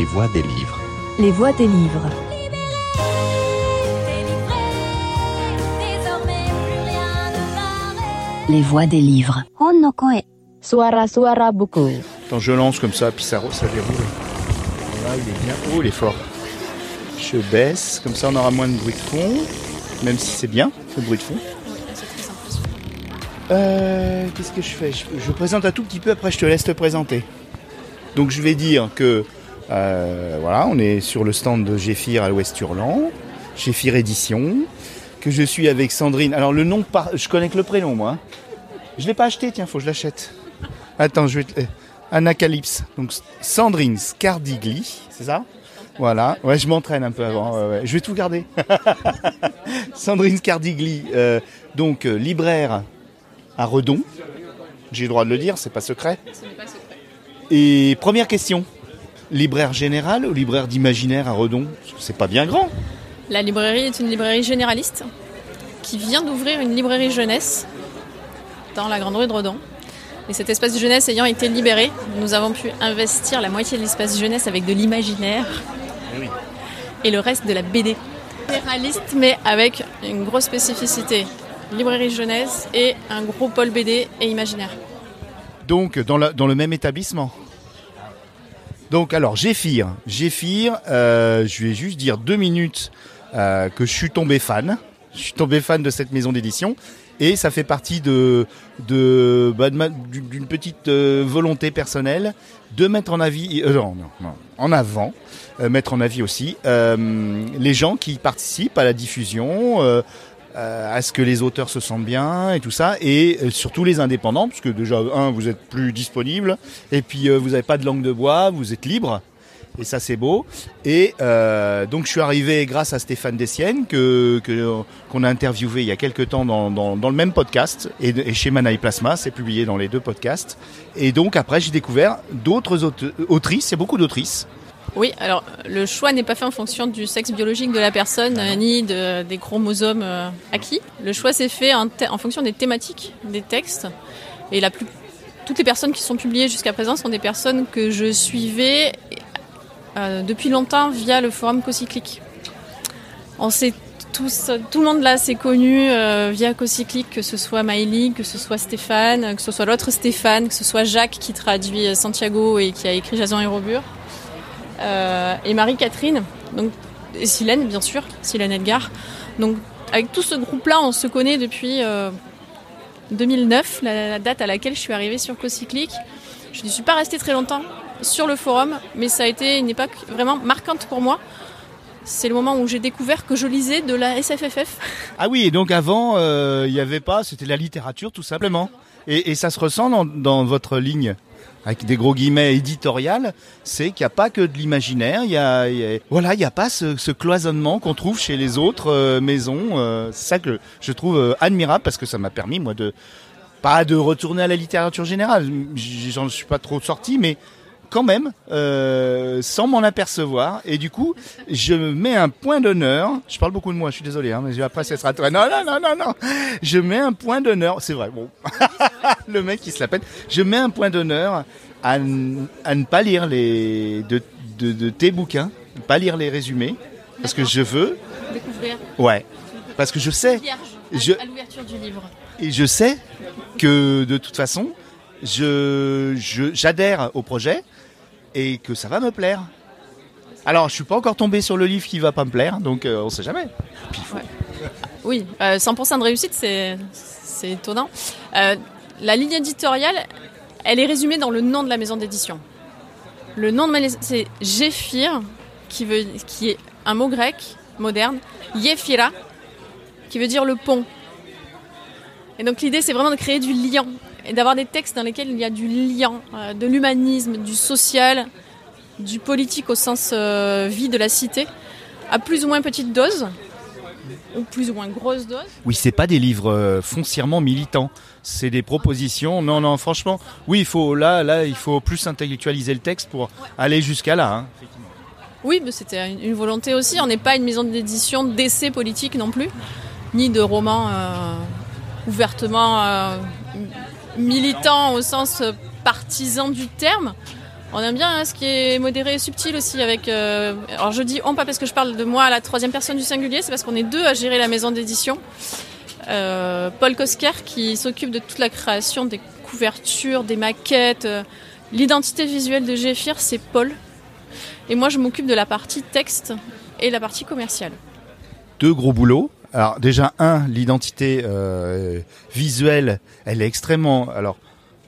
Les voix des livres. Les voix des livres. Les voix des livres. Suara suara buku. Attends, je lance comme ça, puis ça, ça déroule. Là, il est bien. Oh, il est fort. Je baisse, comme ça on aura moins de bruit de fond. Même si c'est bien, le bruit de fond. Euh, Qu'est-ce que je fais? Je, je présente un tout petit peu, après je te laisse te présenter. Donc je vais dire que euh, voilà, on est sur le stand de Géphir à l'Ouest Hurlant, Géphir Édition, que je suis avec Sandrine. Alors le nom, par... je connais que le prénom moi. hein. Je l'ai pas acheté, tiens, faut que je l'achète. Attends, je vais te... Anacalypse. Donc Sandrine Scardigli, c'est ça? Voilà. Ouais, je m'entraîne un peu avant. ouais, ouais. Je vais tout garder. Sandrine Scardigli, euh, donc euh, libraire à Redon. J'ai le droit de le dire, c'est pas secret. Et première question. Libraire général ou libraire d'imaginaire à Redon C'est pas bien grand. La librairie est une librairie généraliste qui vient d'ouvrir une librairie jeunesse dans la Grande Rue de Redon. Et cet espace jeunesse ayant été libéré, nous avons pu investir la moitié de l'espace jeunesse avec de l'imaginaire et le reste de la BD. Généraliste, mais avec une grosse spécificité. Librairie jeunesse et un gros pôle BD et imaginaire. Donc dans, la- dans le même établissement? Donc alors Géphir, Géphir, euh, je vais juste dire deux minutes euh, que je suis tombé fan. Je suis tombé fan de cette maison d'édition et ça fait partie de bah, d'une petite euh, volonté personnelle de mettre en avis, en avant, mettre en avis aussi les gens qui participent à la diffusion. Euh, à ce que les auteurs se sentent bien et tout ça, et euh, surtout les indépendants, parce que déjà, un, vous êtes plus disponible, et puis euh, vous n'avez pas de langue de bois, vous êtes libre, et ça c'est beau. Et euh, donc je suis arrivé grâce à Stéphane Dessienne, que qu'on a interviewé il y a quelques temps dans, dans, dans le même podcast, et, et chez Manaï Plasma, c'est publié dans les deux podcasts. Et donc après j'ai découvert d'autres autrices, il y a beaucoup d'autrices, Oui, alors le choix n'est pas fait en fonction du sexe biologique de la personne ni de- des chromosomes euh, acquis. Le choix s'est fait en, fonction des thématiques des textes. Et la plus, toutes les personnes qui sont publiées jusqu'à présent sont des personnes que je suivais euh, depuis longtemps via le forum Cocyclique. On sait tous, tout le monde là s'est connu euh, via Cocyclique, que ce soit Maïli, que ce soit Stéphane, que ce soit l'autre Stéphane, que ce soit Jacques qui traduit Santiago et qui a écrit Jason et Robur et Marie-Catherine, donc et Silène bien sûr, Silène Edgar. Donc avec tout ce groupe-là, on se connaît depuis euh, 2009, la, la date à laquelle je suis arrivée sur Cocyclique. Je ne suis pas restée très longtemps sur le forum, mais ça a été une époque vraiment marquante pour moi. C'est le moment où j'ai découvert que je lisais de la SFFF. Ah oui, et donc avant, euh, il n'y avait pas, c'était la littérature tout simplement. Et, ça se ressent dans votre ligne, avec des gros guillemets éditoriales, c'est qu'il n'y a pas que de l'imaginaire, il y a, n'y a pas ce, cloisonnement qu'on trouve chez les autres euh, maisons. euh, c'est ça que je trouve euh, admirable parce que ça m'a permis moi de pas de retourner à la littérature générale, j'en suis pas trop sorti, mais quand même, euh, sans m'en apercevoir. Et du coup, je mets un point d'honneur. Je parle beaucoup de moi, je suis désolé, hein, mais après, ça sera très... Non, non, non, non, non. Je mets un point d'honneur. C'est vrai, bon. Le mec qui se la pète. Je mets un point d'honneur à, à ne pas lire les de, de, de tes bouquins, ne pas lire les résumés, parce que je veux... Découvrir Ouais. Parce que je sais, vierge Je- à l'ouverture du livre. et je sais que de toute façon, je, je- j'adhère au projet et que ça va me plaire. Alors, je suis pas encore tombé sur le livre qui va pas me plaire, donc euh, on sait jamais. Oui, euh, 100% de réussite, c'est étonnant. Euh, la ligne éditoriale, elle est résumée dans le nom de la maison d'édition. Le nom de ma c'est Géphir, qui, veut, qui est un mot grec moderne, Yéphira, qui veut dire le pont. Et donc l'idée, c'est vraiment de créer du lien et d'avoir des textes dans lesquels il y a du lien, euh, de l'humanisme, du social, du politique au sens euh, vie de la cité, à plus ou moins petite dose, ou plus ou moins grosse dose. Oui, c'est pas des livres euh, foncièrement militants. C'est des propositions. Non, non, franchement, oui, il faut là, là, il faut plus intellectualiser le texte pour aller jusqu'à là. hein. Oui, mais c'était une, volonté aussi. On n'est pas une maison d'édition d'essais politiques non plus, ni de romans ouvertement euh, militants au sens partisan du terme. On aime bien hein, ce qui est modéré et subtil aussi avec. euh, alors je dis on pas parce que je parle de moi à la troisième personne du singulier, c'est parce qu'on est deux à gérer la maison d'édition. Euh, Paul Kosker qui s'occupe de toute la création des couvertures, des maquettes, euh, l'identité visuelle de Géphir, c'est Paul. Et moi je m'occupe de la partie texte et la partie commerciale. deux gros boulots. Alors déjà un, l'identité euh, visuelle, elle est extrêmement. Alors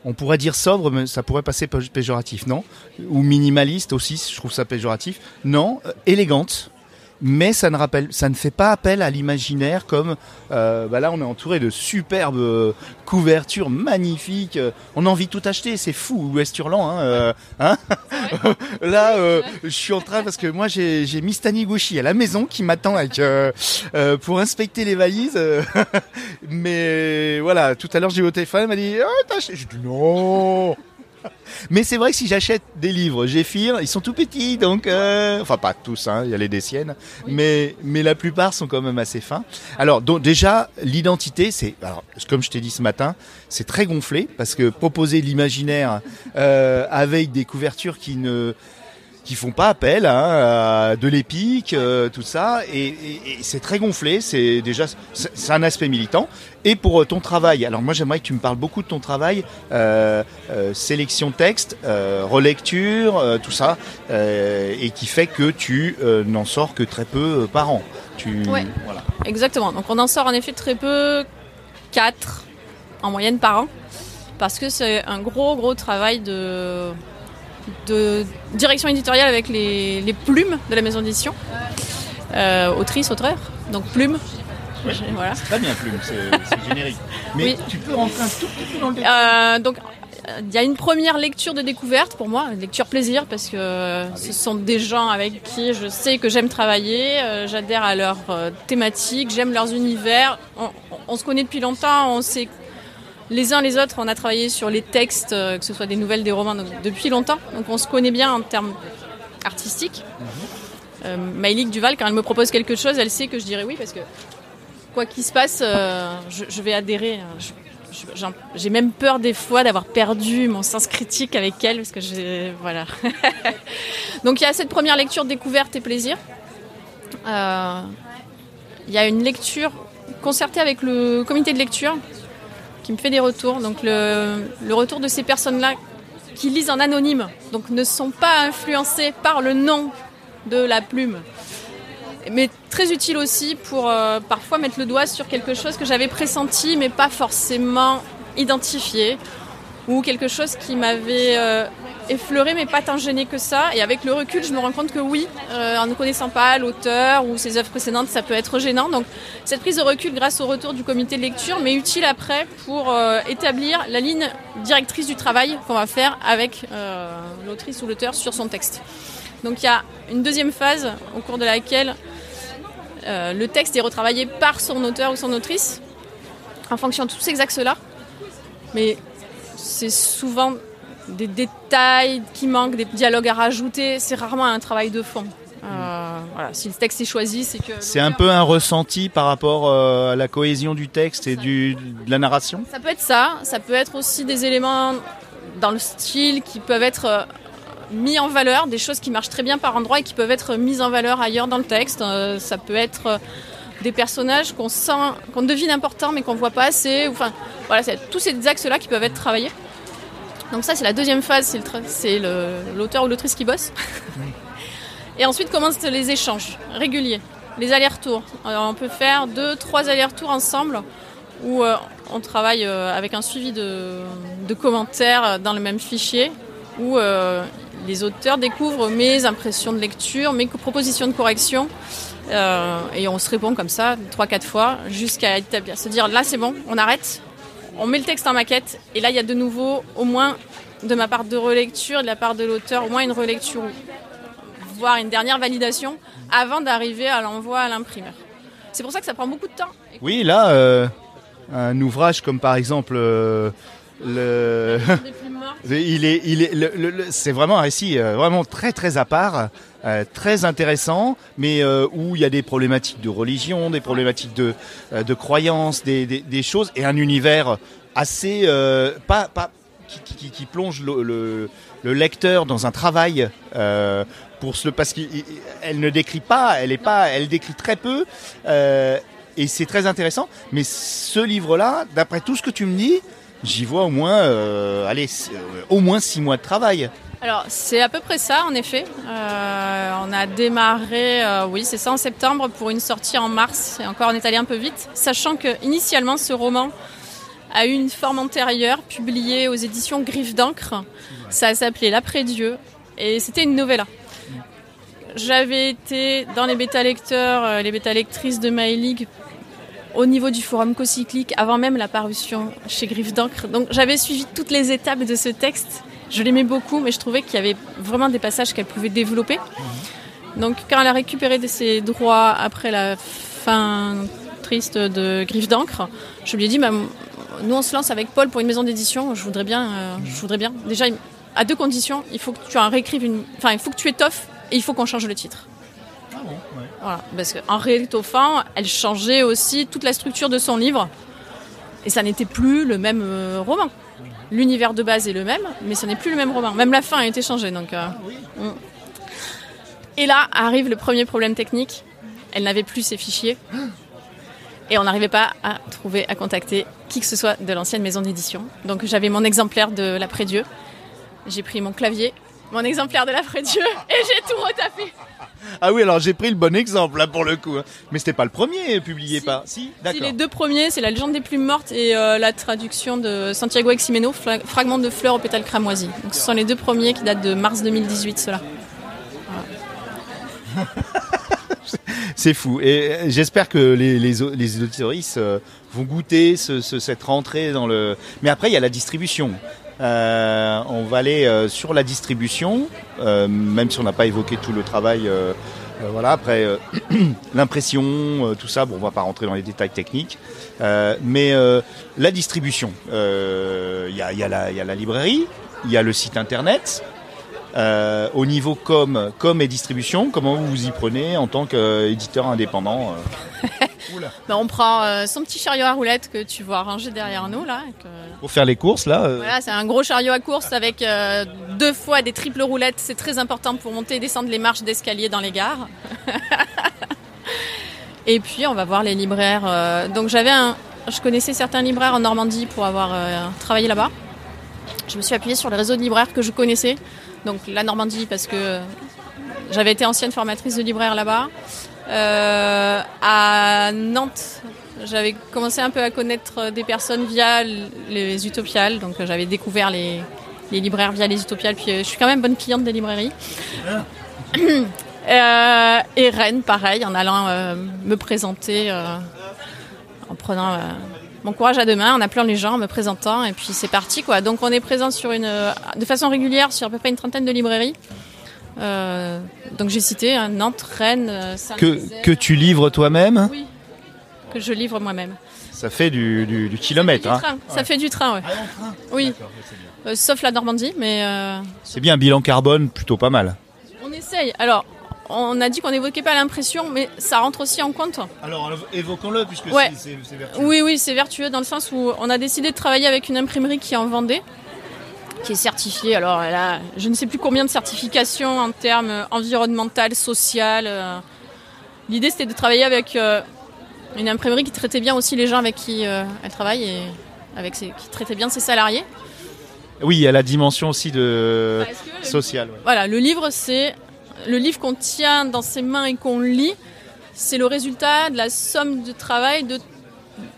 on pourrait dire sobre, mais ça pourrait passer pé- péjoratif, non? Ou minimaliste aussi, je trouve ça péjoratif. Non, euh, élégante. Mais ça ne rappelle, ça ne fait pas appel à l'imaginaire comme euh, bah là on est entouré de superbes euh, couvertures magnifiques. On a envie de tout acheter, c'est fou, Ouest Hurlant. Hein, euh, hein là, euh, je suis en train parce que moi j'ai j'ai Miss Taniguchi à la maison qui m'attend avec pour inspecter les valises. mais voilà, tout à l'heure j'ai eu au téléphone, elle m'a dit oh, t'as acheté? J'ai dit non. Mais c'est vrai que si j'achète des livres Géphir, ils sont tout petits, donc euh, enfin pas tous, hein, il y a les des siennes, mais mais la plupart sont quand même assez fins. Alors donc déjà l'identité, c'est alors comme je t'ai dit ce matin, c'est très gonflé parce que proposer l'imaginaire euh, avec des couvertures qui ne qui font pas appel hein, à de l'épique, euh, tout ça, et, et- et c'est très gonflé. C'est déjà c'est un aspect militant. Et pour euh, ton travail, alors moi j'aimerais que tu me parles beaucoup de ton travail, euh, euh, sélection texte, relecture, tout ça, et qui fait que tu n'en sors que très peu par an. Tu Ouais. voilà. Exactement. Donc on en sort en effet très peu, 4 en moyenne par an, parce que c'est un gros gros travail de, de direction éditoriale avec les, les plumes de la maison d'édition, euh, autrice, auteur, donc plumes. Voilà. Très bien, Plume, c'est c'est générique. Mais Oui. tu peux rentrer un tout petit peu dans le détail. Euh, donc il y a une première lecture de découverte pour moi, une lecture plaisir parce que euh, ce sont des gens avec qui je sais que j'aime travailler, euh, j'adhère à leur euh, thématique, j'aime leurs univers. On, on- on se connaît depuis longtemps, on sait les uns les autres, on a travaillé sur les textes, euh, que ce soit des nouvelles, des romans, donc, depuis longtemps. Donc on se connaît bien en termes artistiques. Euh, Maïlik Duval, quand elle me propose quelque chose, elle sait que je dirais oui parce que quoi qu'il se passe, euh, je, je vais adhérer. J'ai même peur des fois d'avoir perdu mon sens critique avec elle parce que j'ai voilà. Donc il y a cette première lecture découverte et plaisir. Euh, Il y a une lecture concertée avec le comité de lecture qui me fait des retours. Donc le, retour de ces personnes-là qui lisent en anonyme, donc ne sont pas influencées par le nom de la plume mais très utile aussi pour euh, parfois mettre le doigt sur quelque chose que j'avais pressenti mais pas forcément identifié ou quelque chose qui m'avait euh, effleuré mais pas tant gêné que ça. Et avec le recul je me rends compte que oui euh, en ne connaissant pas l'auteur ou ses œuvres précédentes ça peut être gênant. Donc cette prise de recul grâce au retour du comité de lecture mais utile après pour euh, établir la ligne directrice du travail qu'on va faire avec l'autrice ou l'auteur sur son texte. Donc il y a une deuxième phase au cours de laquelle le texte est retravaillé par son auteur ou son autrice en fonction de tous ces axes-là. Mais c'est souvent des détails qui manquent, des dialogues à rajouter. C'est rarement un travail de fond. Euh, voilà, si le texte est choisi, c'est que. C'est un peu un ressenti par rapport euh, à la cohésion du texte et du, de la narration? Ça peut être ça, ça peut être aussi des éléments dans le style qui peuvent être euh, mis en valeur, des choses qui marchent très bien par endroit et qui peuvent être mises en valeur ailleurs dans le texte. Ça peut être des personnages qu'on sent, qu'on devine importants mais qu'on voit pas assez. Enfin, voilà, c'est tous ces axes-là qui peuvent être travaillés. Donc ça, c'est la deuxième phase, c'est l'auteur ou l'autrice qui bosse. Et ensuite commencent les échanges réguliers, les allers-retours. On peut faire deux, trois allers-retours ensemble où euh, on travaille euh, avec un suivi de, de commentaires dans le même fichier, où euh, les auteurs découvrent mes impressions de lecture, mes propositions de correction, euh, et on se répond comme ça trois, quatre fois jusqu'à établir, se dire là c'est bon, on arrête, on met le texte en maquette, et là il y a de nouveau au moins de ma part de relecture, de la part de l'auteur, au moins une relecture, voire une dernière validation avant d'arriver à l'envoi à l'imprimeur. C'est pour ça que ça prend beaucoup de temps. Oui, là, euh, un ouvrage comme par exemple euh, le. C'est vraiment un récit euh, vraiment très très à part, euh, très intéressant, mais euh, où il y a des problématiques de religion, des problématiques de, de croyances, des, des, choses et un univers assez pas, pas qui, plonge le, le- le lecteur dans un travail pour se parce qu'elle ne décrit pas, elle est pas, elle décrit très peu. et c'est très intéressant. Mais ce livre-là, d'après tout ce que tu me dis, j'y vois au moins, euh, allez, euh, au moins six mois de travail. Alors, c'est à peu près ça, en effet. Euh, on a démarré, euh, oui, c'est ça, en septembre pour une sortie en mars. Et encore, on est allé un peu vite, sachant que initialement, ce roman a eu une forme antérieure, publiée aux éditions Griffe d'encre. Ça s'appelait L'après-Dieu, et c'était une novella. J'avais été dans les bêta-lecteurs, euh, les bêta-lectrices de My League au niveau du forum co-cyclique avant même la parution chez Griffe d'encre. Donc j'avais suivi toutes les étapes de ce texte. Je l'aimais beaucoup, mais je trouvais qu'il y avait vraiment des passages qu'elle pouvait développer. Donc quand elle a récupéré de ses droits après la fin triste de Griffe d'encre, je lui ai dit, bah, nous on se lance avec Paul pour une maison d'édition. Je voudrais bien, euh, je voudrais bien. Déjà, à deux conditions, il faut que tu enfin il faut que tu étoffes et il faut qu'on change le titre. Voilà, parce qu'en réétoffant, elle changeait aussi toute la structure de son livre. Et ça n'était plus le même euh, roman. L'univers de base est le même, mais ce n'est plus le même roman. Même la fin a été changée. Donc, euh, mm. Et là arrive le premier problème technique. Elle n'avait plus ses fichiers. Et on n'arrivait pas à trouver, à contacter qui que ce soit de l'ancienne maison d'édition. Donc j'avais mon exemplaire de l'après-dieu. J'ai pris mon clavier, mon exemplaire de l'après-dieu, et j'ai tout retapé. Ah oui, alors j'ai pris le bon exemple là pour le coup. hein. Mais c'était pas le premier publié Si. par. Si, Si, d'accord. les deux premiers, c'est La légende des plumes mortes et euh, la traduction de Santiago Eximeno, Fra- Fragment de fleurs aux pétales cramoisis. Donc, ce sont les deux premiers qui datent de mars 2018, ceux-là. C'est fou. Et euh, j'espère que les, les, au- les auditoristes euh, vont goûter ce, ce- cette rentrée dans le. Mais après, il y a la distribution. Euh, on va aller euh, sur la distribution, euh, même si on n'a pas évoqué tout le travail. voilà, après l'impression, tout ça, bon, on va pas rentrer dans les détails techniques. Mais la distribution, il y a la librairie, il y a le site internet. Euh, au niveau com, com et distribution, comment vous vous y prenez en tant qu'éditeur indépendant euh, Ben, on prend euh, son petit chariot à roulettes que tu vois rangé derrière nous, là. que- Pour faire les courses, là euh, Voilà, c'est un gros chariot à course avec euh, deux fois des triples roulettes. C'est très important pour monter et descendre les marches d'escalier dans les gares. et puis, on va voir les libraires. donc, j'avais un. Je connaissais certains libraires en Normandie pour avoir travaillé là-bas. Je me suis appuyée sur le réseau de libraires que je connaissais. Donc, la Normandie, parce que j'avais été ancienne formatrice de libraire là-bas. Euh, à Nantes, j'avais commencé un peu à connaître des personnes via les utopiales, donc j'avais découvert les, les libraires via les utopiales, puis je suis quand même bonne cliente des librairies. Euh, et Rennes, pareil, en allant euh, me présenter, en prenant mon courage à deux mains, en appelant les gens, en me présentant, et puis c'est parti quoi. Donc on est présent sur une, euh, de façon régulière sur à peu près une trentaine de librairies. Euh, donc j'ai cité hein, Nantes, Rennes, euh, que, Saint-Nazaire. que tu livres toi-même, Oui, que je livre moi-même. ça fait du, du, du kilomètre. Du hein. train, ça fait du train, ouais. Oui, Euh, sauf la Normandie, mais euh, C'est bien, bilan carbone plutôt pas mal. on essaye. Alors, on a dit qu'on n'évoquait pas l'impression, mais ça rentre aussi en compte. Alors évoquons-le puisque Ouais. c'est Oui, oui, c'est vertueux dans le sens où on a décidé de travailler avec une imprimerie qui est en Vendée, qui est certifiée. Alors, elle a je ne sais plus combien de certifications en termes environnemental, social. euh. L'idée, c'était de travailler avec euh, une imprimerie qui traitait bien aussi les gens avec qui euh, elle travaille et avec ses- qui traitait bien ses salariés. Oui, il y a la dimension aussi de le- sociale. ouais. Voilà, le livre, c'est le livre qu'on tient dans ses mains et qu'on lit. C'est le résultat de la somme de travail de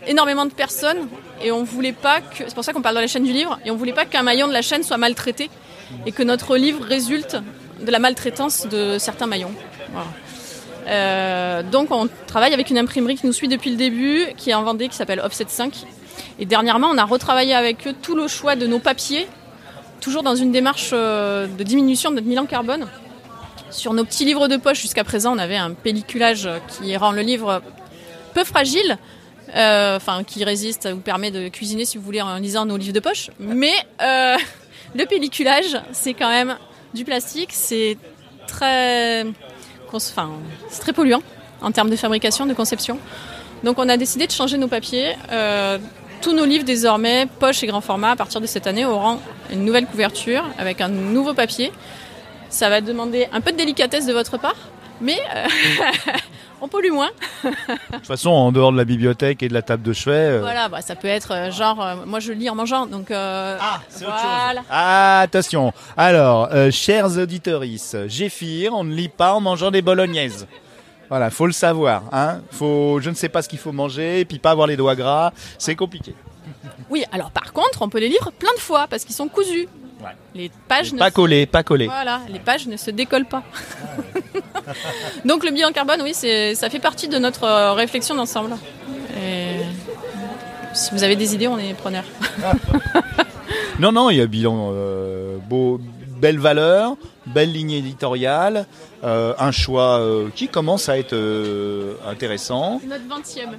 énormément de personnes. Et on voulait pas que, c'est pour ça qu'on parle dans la chaîne du livre, et on voulait pas qu'un maillon de la chaîne soit maltraité et que notre livre résulte de la maltraitance de certains maillons. Euh, donc on travaille avec une imprimerie qui nous suit depuis le début, qui est en Vendée, qui s'appelle Offset 5. Et dernièrement, on a retravaillé avec eux tout le choix de nos papiers, toujours dans une démarche euh, de diminution de notre bilan carbone. Sur nos petits livres de poche, jusqu'à présent, on avait un pelliculage qui rend le livre peu fragile, euh, qui résiste, vous permet de cuisiner si vous voulez en lisant nos livres de poche. Mais euh, le pelliculage, c'est quand même du plastique, c'est très polluant en termes de fabrication, de conception. Donc on a décidé de changer nos papiers. euh, tous nos livres désormais, poche et grand format, à partir de cette année, auront une nouvelle couverture avec un nouveau papier. Ça va demander un peu de délicatesse de votre part, mais euh, on pollue moins. De toute façon, en dehors de la bibliothèque et de la table de chevet. euh, Voilà, bah, ça peut être euh, genre, euh, moi je lis en mangeant, donc euh, Ah, c'est autre voilà. chose. Ah, attention. Alors, euh, chers auditeuristes, Géphir, on ne lit pas en mangeant des bolognaises. Voilà, faut le savoir. Hein faut, je ne sais pas ce qu'il faut manger, et puis pas avoir les doigts gras, c'est compliqué. Oui, alors par contre, on peut les lire plein de fois parce qu'ils sont cousus. Ouais. Les pages ne Pas collé, pas collé. Voilà, les pages ne se décollent pas. Donc le bilan carbone, oui, c'est, ça fait partie de notre euh, réflexion d'ensemble. Et si vous avez des idées, on est preneurs. Non, non, il y a bilan euh, beau, belle valeur, belle ligne éditoriale, euh, un choix euh, qui commence à être euh, intéressant. Notre 20e.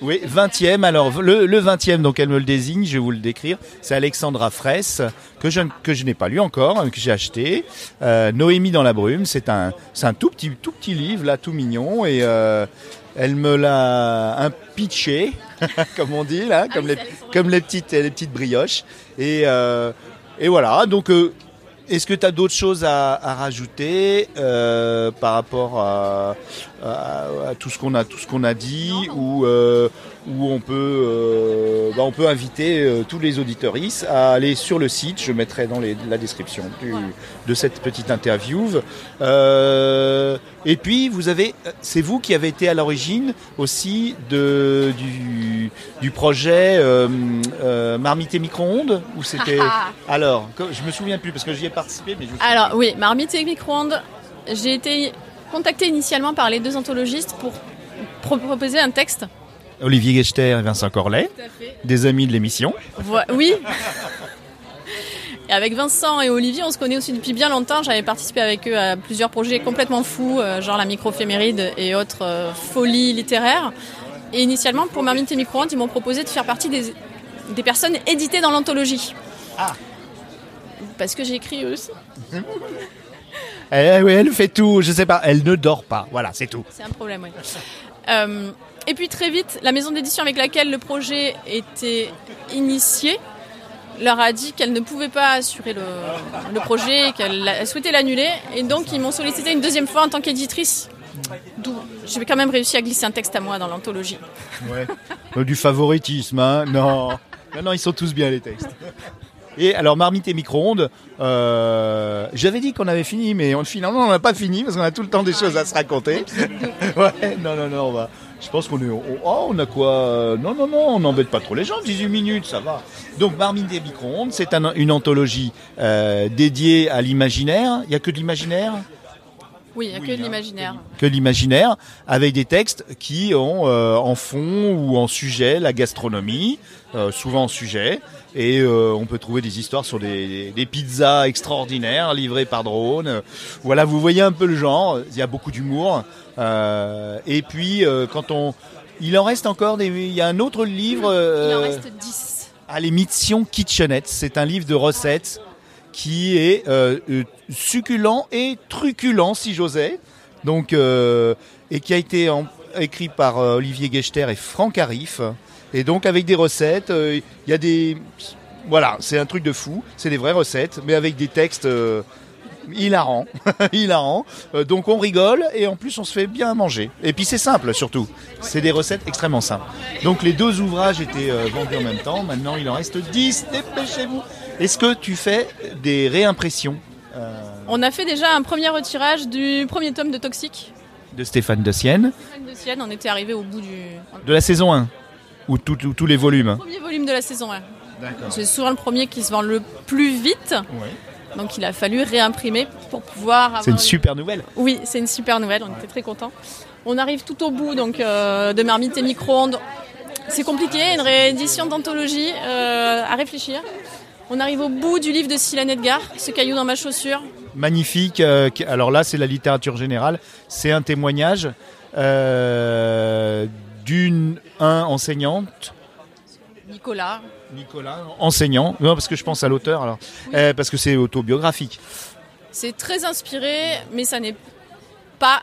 Oui, 20e. Alors, le, le 20e, donc elle me le désigne, je vais vous le décrire. C'est Alexandra Fraisse, que je, que je n'ai pas lu encore, hein, que j'ai acheté. Euh, Noémie dans la brume, c'est un, c'est un tout petit, tout petit livre, là, tout mignon. Et euh, elle me l'a un pitché, comme on dit, là, comme, oui, les, comme les, petites, les petites brioches. Et, euh, et voilà, donc... est-ce que tu as d'autres choses à, à rajouter euh, par rapport à, à- à tout ce qu'on a, tout ce qu'on a dit, Non, non. ou euh, où on peut, euh, bah, on peut inviter euh, tous les auditeuristes à aller sur le site. Je mettrai dans les- la description du- de cette petite interview. Euh, et puis vous avez, c'est vous qui avez été à l'origine aussi de du, du projet Marmite et micro-ondes ou c'était alors que- je me souviens plus parce que j'y ai participé mais je Alors oui, Marmite et micro-ondes. J'ai été contactée initialement par les deux anthologistes pour pro- proposer un texte. Olivier Gechter et Vincent Corlet, des amis de l'émission. Oui. Et avec Vincent et Olivier, on se connaît aussi depuis bien longtemps. J'avais participé avec eux à plusieurs projets complètement fous, euh, genre la microphéméride et autres euh, folies littéraires. Et initialement, pour Marmite et Micro-ondes, ils m'ont proposé de faire partie des, des personnes éditées dans l'anthologie. Ah. Parce que eux aussi. Elle, oui, elle fait tout, je sais pas, elle ne dort pas. Voilà, c'est tout. C'est un problème, oui. Euh, et puis très vite, la maison d'édition avec laquelle le projet était initié leur a dit qu'elle ne pouvait pas assurer le, le projet, qu'elle souhaitait l'annuler. Et donc, ils m'ont sollicité une deuxième fois en tant qu'éditrice. D'où j'ai quand même réussi à glisser un texte à moi dans l'anthologie. Ouais. Euh, Du favoritisme, hein Non. Non, non, ils sont tous bien les textes. Et alors, marmite et micro-ondes, euh, j'avais dit qu'on avait fini, mais on, finalement, on n'a pas fini parce qu'on a tout le temps des choses à se raconter. ouais, non, non, non, on va. Je pense qu'on est. Oh, oh, on a quoi euh, Non, non, non, on n'embête pas trop les gens, 18 minutes, ça va. Donc, Marmite et micro-ondes, c'est un- une anthologie euh, dédiée à l'imaginaire. Il n'y a que de l'imaginaire? Oui, il n'y a Oui, que de l'imaginaire. que l'imaginaire, avec des textes qui ont euh, en fond ou en sujet la gastronomie, euh, souvent en sujet, et euh, on peut trouver des histoires sur des, des pizzas extraordinaires livrées par drone. Voilà, vous voyez un peu le genre. Il y a beaucoup d'humour. Et puis quand on, il en reste encore des. Il y a un autre livre. Il en reste 10. à l'émission Kitchenette. C'est un livre de recettes qui est euh, euh, succulent et truculent, si j'osais. Donc, euh, et qui a été écrit par Olivier Gechter et Franck Arif. Et donc, avec des recettes, il y a des. Voilà, c'est un truc de fou. C'est des vraies recettes, mais avec des textes. hilarants, hilarants. Donc on rigole et en plus on se fait bien manger. Et puis c'est simple surtout. C'est des recettes extrêmement simples. Donc les deux ouvrages étaient vendus en même temps. Maintenant il en reste 10. Dépêchez-vous. Est-ce que tu fais des réimpressions euh, On a fait déjà un premier retirage du premier tome de Toxique. de Stéphane de Sienne De Sienne, on était arrivé au bout du de la saison 1 ou tous les volumes premier volume de la saison 1. D'accord. C'est souvent le premier qui se vend le plus vite. Donc il a fallu réimprimer pour pouvoir. C'est une super nouvelle. Oui, c'est une super nouvelle, on était très contents. On arrive tout au bout donc euh, de Marmite et Micro-ondes. C'est compliqué, une réédition d'anthologie euh, à réfléchir. On arrive au bout du livre de Sylane Edgar, Ce caillou dans ma chaussure. magnifique. euh, alors là, c'est la littérature générale. C'est un témoignage euh, d'une un enseignante, Nicolas. Nicolas, enseignant. Non, parce que je pense à l'auteur. Alors, Euh, parce que c'est autobiographique. C'est très inspiré, mais ça n'est pas,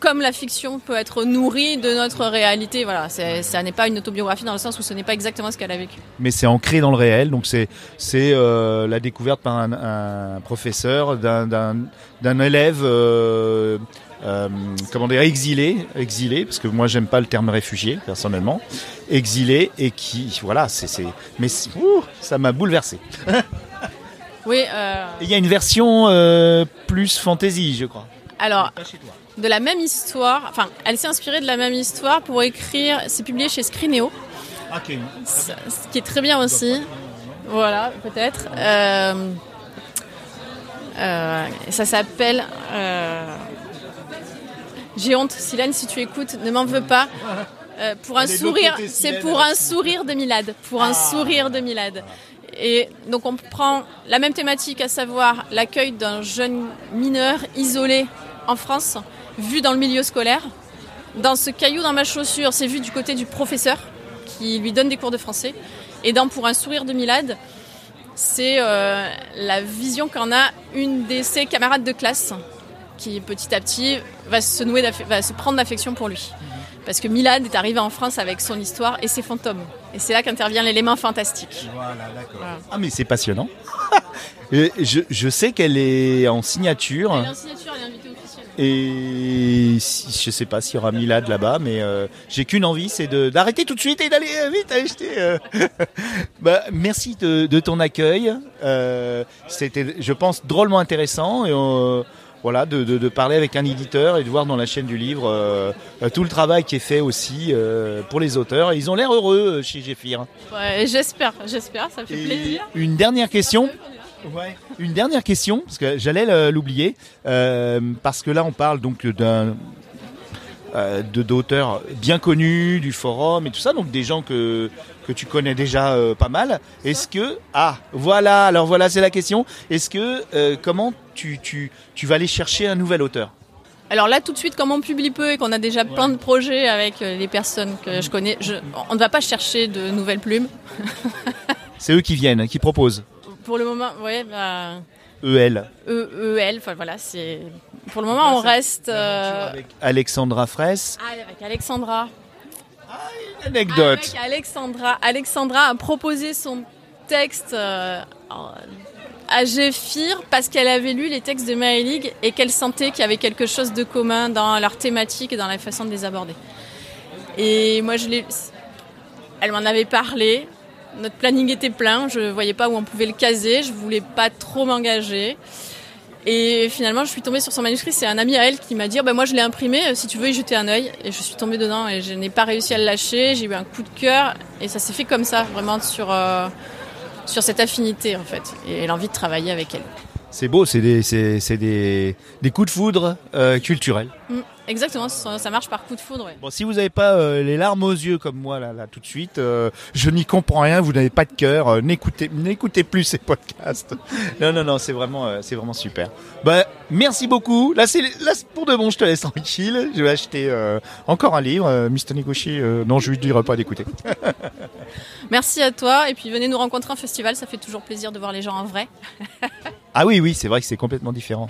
comme la fiction peut être nourrie de notre réalité. Voilà, ça n'est pas une autobiographie dans le sens où ce n'est pas exactement ce qu'elle a vécu. mais c'est ancré dans le réel. Donc c'est euh, la découverte par un, un professeur d'un élève. Euh, euh, comment dire exilé exilé parce que moi j'aime pas le terme réfugié personnellement exilé et qui voilà c'est mais ouh, ça m'a bouleversé Oui, euh, il y a une version euh, plus fantasy je crois alors, de la même histoire, enfin, elle s'est inspirée de la même histoire pour écrire, c'est publié chez Scrineo, ce ce qui est très bien aussi. Voilà, peut-être. Euh, euh, ça s'appelle. euh, J'ai honte, Silène, si tu écoutes, ne m'en veux pas. Pour un sourire, c'est pour un sourire de Milad. Pour un sourire de Milad. Et donc on prend la même thématique, à savoir l'accueil d'un jeune mineur isolé en France, vu dans le milieu scolaire. Dans ce caillou dans ma chaussure, c'est vu du côté du professeur qui lui donne des cours de français. Et dans Pour un sourire de Milad, c'est euh, la vision qu'en a une de ses camarades de classe qui petit à petit va se nouer, va se prendre d'affection pour lui. Parce que Milad est arrivé en France avec son histoire et ses fantômes. Et c'est là qu'intervient l'élément fantastique. Voilà. ah mais c'est passionnant je, je sais qu'elle est en signature Elle est en signature, elle est invitée officielle. Et si, je sais pas s'il y aura Milad là-bas, mais euh, j'ai qu'une envie, c'est d'arrêter tout de suite et d'aller euh, vite acheter. euh. bah, merci de, de ton accueil. Euh, C'était, je pense, drôlement intéressant. Et voilà, de, de, de parler avec un éditeur et de voir dans la chaîne du livre euh, tout le travail qui est fait aussi euh, pour les auteurs. Ils ont l'air heureux euh, chez Géphir. Ouais, j'espère, j'espère, ça me fait Et plaisir. une dernière question. Une dernière question, parce que j'allais l'oublier, euh, parce que là on parle donc d'un euh, de d'auteurs bien connus du forum et tout ça, donc des gens que que tu connais déjà euh, pas mal. Est-ce que ah voilà, alors voilà c'est la question. Est-ce que euh, comment tu, tu tu vas aller chercher un nouvel auteur? Alors là, tout de suite, comme on publie peu et qu'on a déjà plein de projets avec les personnes que je connais, je- on ne va pas chercher de nouvelles plumes. C'est eux qui viennent, qui proposent. Pour le moment, ouais, bah, EL. E, EL, enfin voilà, c'est. Pour le moment, on reste. euh, Avec Alexandra Fraisse. ah, avec Alexandra. Anecdote. Avec Alexandra. Alexandra a proposé son texte euh, à Géphir parce qu'elle avait lu les textes de Maëlig et qu'elle sentait qu'il y avait quelque chose de commun dans leur thématique et dans la façon de les aborder. Et moi, je l'ai. Elle m'en avait parlé. Notre planning était plein. Je voyais pas où on pouvait le caser. Je voulais pas trop m'engager. Et finalement, je suis tombée sur son manuscrit. C'est un ami à elle qui m'a dit bah, Moi, je l'ai imprimé. euh, Si tu veux y jeter un œil. Et je suis tombée dedans et je n'ai pas réussi à le lâcher. J'ai eu un coup de cœur. Et ça s'est fait comme ça, vraiment sur, euh, sur cette affinité, en fait. Et l'envie de travailler avec elle. C'est beau, c'est des, des, des coups de foudre euh, culturels. Mm, exactement, ça, marche par coup de foudre. ouais. Bon, si vous n'avez pas euh, les larmes aux yeux comme moi là, là tout de suite, euh, je n'y comprends rien. Vous n'avez pas de cœur. euh, n'écoutez, n'écoutez plus ces podcasts. non, non, non, c'est vraiment, c'est vraiment super. Bah, merci beaucoup. Là, c'est, là, pour de bon, je te laisse tranquille. Je vais acheter encore un livre, Mr. Negoshi. euh, non, je lui dirai pas d'écouter. Merci à toi. Et puis venez nous rencontrer en festival. Ça fait toujours plaisir de voir les gens en vrai. Ah oui, oui, c'est vrai que c'est complètement différent.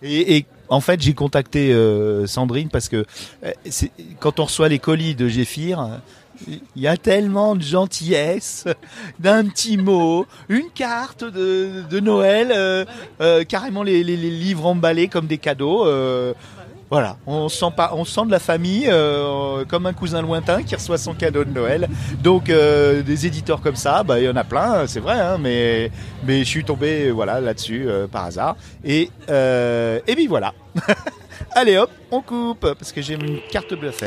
Et, et en fait, j'ai contacté euh, Sandrine parce que euh, quand on reçoit les colis de Géphir, il y a tellement de gentillesse, d'un petit mot, une carte de, Noël, euh, carrément les, livres emballés comme des cadeaux. Voilà, on sent pas, on sent de la famille euh, comme un cousin lointain qui reçoit son cadeau de Noël. Donc euh, des éditeurs comme ça, bah il y en a plein, c'est vrai, hein, mais je suis tombé voilà là-dessus euh, par hasard et et puis voilà. Allez hop, on coupe parce que j'ai une carte bleue à.